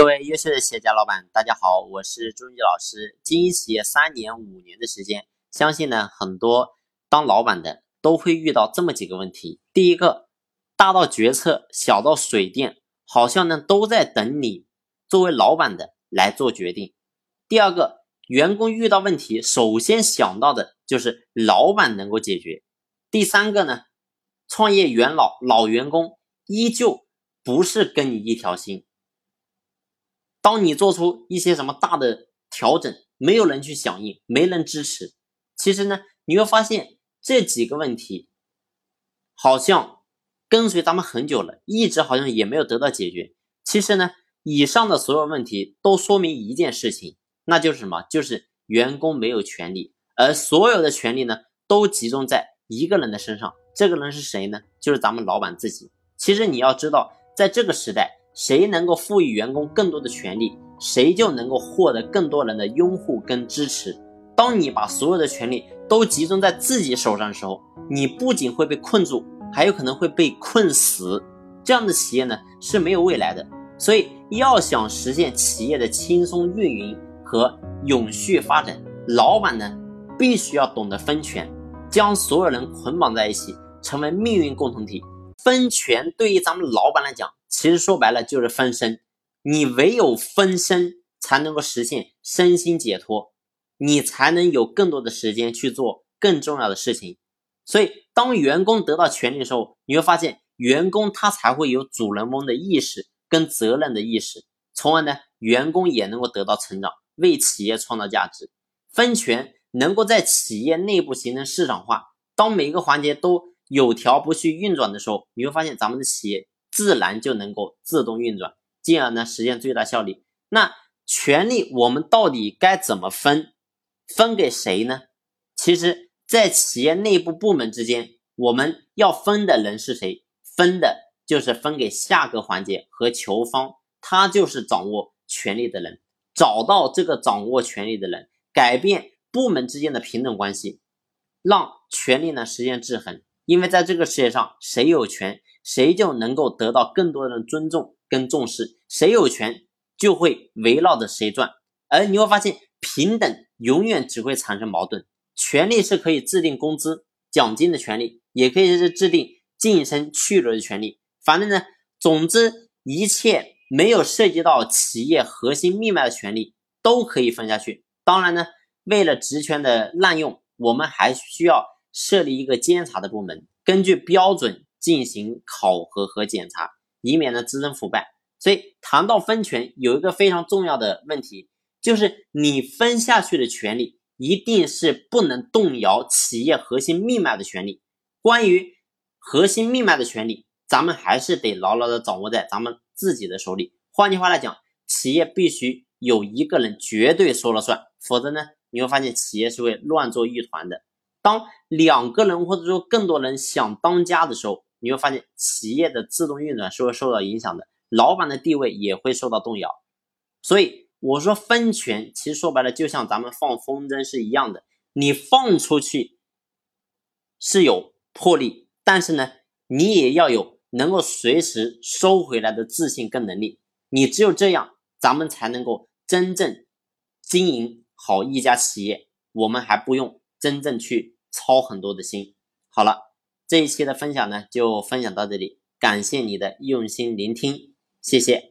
各位优秀的企业家老板，大家好，我是朱文基老师。经营企业三年、五年的时间，相信呢，很多当老板的都会遇到这么几个问题。第一个，大到决策，小到水电，好像呢都在等你作为老板的来做决定。第二个，员工遇到问题，首先想到的就是老板能够解决。第三个呢，创业元老老员工依旧不是跟你一条心。当你做出一些什么大的调整，没有人去响应，没人支持，其实呢，你会发现这几个问题好像跟随咱们很久了，一直好像也没有得到解决。其实呢，以上的所有问题都说明一件事情，那就是什么？就是员工没有权利，而所有的权利呢，都集中在一个人的身上。这个人是谁呢？就是咱们老板自己。其实你要知道，在这个时代。谁能够赋予员工更多的权利，谁就能够获得更多人的拥护跟支持。当你把所有的权利都集中在自己手上的时候，你不仅会被困住，还有可能会被困死。这样的企业呢是没有未来的。所以，要想实现企业的轻松运营和永续发展，老板呢必须要懂得分权，将所有人捆绑在一起，成为命运共同体。分权对于咱们老板来讲，其实说白了就是分身。你唯有分身，才能够实现身心解脱，你才能有更多的时间去做更重要的事情。所以，当员工得到权利的时候，你会发现，员工他才会有主人翁的意识跟责任的意识，从而呢，员工也能够得到成长，为企业创造价值。分权能够在企业内部形成市场化，当每一个环节都。有条不紊运转的时候，你会发现咱们的企业自然就能够自动运转，进而呢实现最大效率。那权力我们到底该怎么分？分给谁呢？其实，在企业内部部门之间，我们要分的人是谁？分的就是分给下个环节和求方，他就是掌握权力的人。找到这个掌握权力的人，改变部门之间的平等关系，让权力呢实现制衡。因为在这个世界上，谁有权，谁就能够得到更多的尊重跟重视；谁有权，就会围绕着谁转。而你会发现，平等永远只会产生矛盾。权利是可以制定工资、奖金的权利，也可以是制定晋升去留的权利。反正呢，总之一切没有涉及到企业核心命脉的权利都可以分下去。当然呢，为了职权的滥用，我们还需要。设立一个监察的部门，根据标准进行考核和检查，以免呢滋生腐败。所以谈到分权，有一个非常重要的问题，就是你分下去的权利一定是不能动摇企业核心命脉的权利。关于核心命脉的权利，咱们还是得牢牢的掌握在咱们自己的手里。换句话来讲，企业必须有一个人绝对说了算，否则呢，你会发现企业是会乱作一团的。当两个人或者说更多人想当家的时候，你会发现企业的自动运转是会受到影响的，老板的地位也会受到动摇。所以我说分权，其实说白了就像咱们放风筝是一样的，你放出去是有魄力，但是呢，你也要有能够随时收回来的自信跟能力。你只有这样，咱们才能够真正经营好一家企业。我们还不用。真正去操很多的心。好了，这一期的分享呢，就分享到这里，感谢你的用心聆听，谢谢。